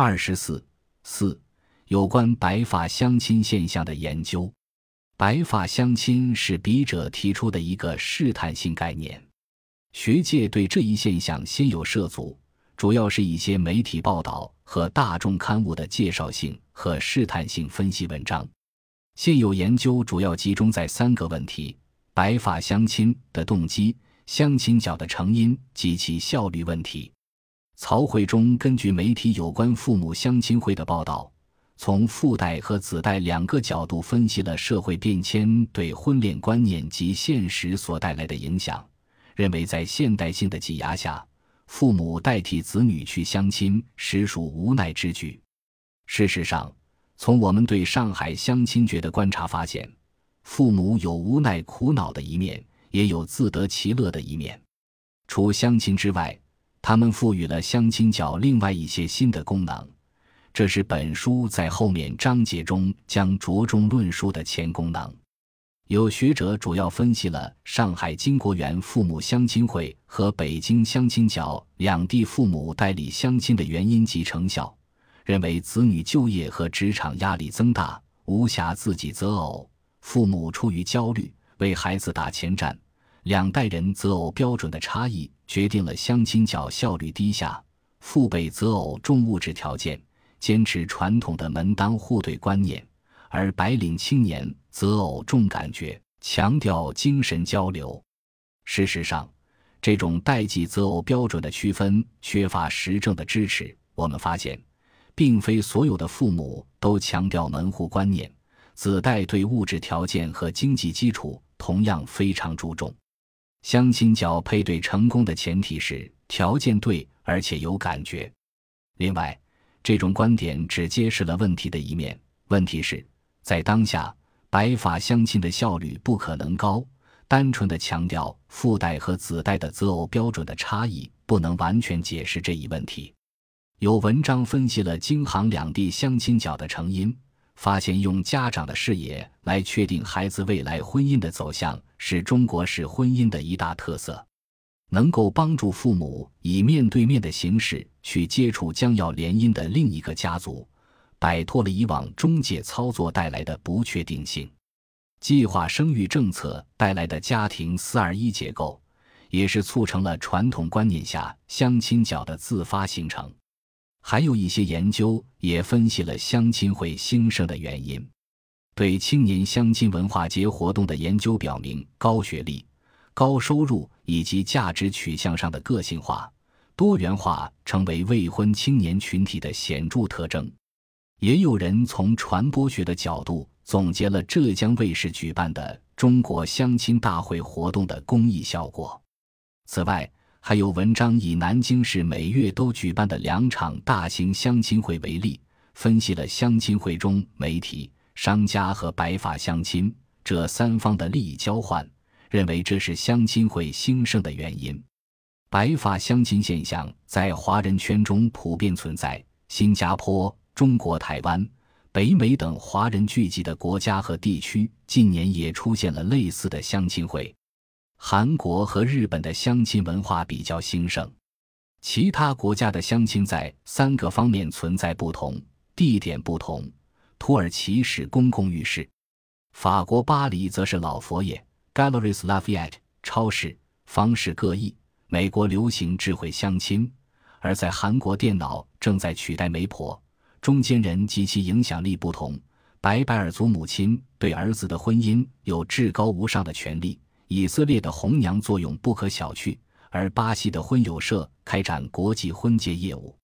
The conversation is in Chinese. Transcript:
二十四四，有关白发相亲现象的研究。白发相亲是笔者提出的一个试探性概念，学界对这一现象先有涉足，主要是一些媒体报道和大众刊物的介绍性和试探性分析文章。现有研究主要集中在三个问题：白发相亲的动机、相亲角的成因及其效率问题。曹慧忠根据媒体有关父母相亲会的报道，从父代和子代两个角度分析了社会变迁对婚恋观念及现实所带来的影响，认为在现代性的挤压下，父母代替子女去相亲实属无奈之举。事实上，从我们对上海相亲角的观察发现，父母有无奈苦恼的一面，也有自得其乐的一面。除相亲之外，他们赋予了相亲角另外一些新的功能，这是本书在后面章节中将着重论述的前功能。有学者主要分析了上海金国园父母相亲会和北京相亲角两地父母代理相亲的原因及成效，认为子女就业和职场压力增大，无暇自己择偶，父母出于焦虑为孩子打前站。两代人择偶标准的差异，决定了相亲角效率低下。父辈择偶重物质条件，坚持传统的门当户对观念；而白领青年择偶重感觉，强调精神交流。事实上，这种代际择偶标准的区分缺乏实证的支持。我们发现，并非所有的父母都强调门户观念，子代对物质条件和经济基础同样非常注重。相亲角配对成功的前提是条件对，而且有感觉。另外，这种观点只揭示了问题的一面。问题是，在当下，白发相亲的效率不可能高。单纯的强调父代和子代的择偶标准的差异，不能完全解释这一问题。有文章分析了京杭两地相亲角的成因。发现用家长的视野来确定孩子未来婚姻的走向，是中国式婚姻的一大特色，能够帮助父母以面对面的形式去接触将要联姻的另一个家族，摆脱了以往中介操作带来的不确定性。计划生育政策带来的家庭四二一结构，也是促成了传统观念下相亲角的自发形成。还有一些研究也分析了相亲会兴盛的原因。对青年相亲文化节活动的研究表明，高学历、高收入以及价值取向上的个性化、多元化成为未婚青年群体的显著特征。也有人从传播学的角度总结了浙江卫视举办的中国相亲大会活动的公益效果。此外，还有文章以南京市每月都举办的两场大型相亲会为例，分析了相亲会中媒体、商家和白发相亲这三方的利益交换，认为这是相亲会兴盛的原因。白发相亲现象在华人圈中普遍存在，新加坡、中国台湾、北美等华人聚集的国家和地区近年也出现了类似的相亲会。韩国和日本的相亲文化比较兴盛，其他国家的相亲在三个方面存在不同，地点不同。土耳其是公共浴室，法国巴黎则是老佛爷 （Galeries Lafayette） 超市，方式各异。美国流行智慧相亲，而在韩国电脑正在取代媒婆，中间人及其影响力不同。白白尔族母亲对儿子的婚姻有至高无上的权利。以色列的红娘作用不可小觑，而巴西的婚友社开展国际婚介业务。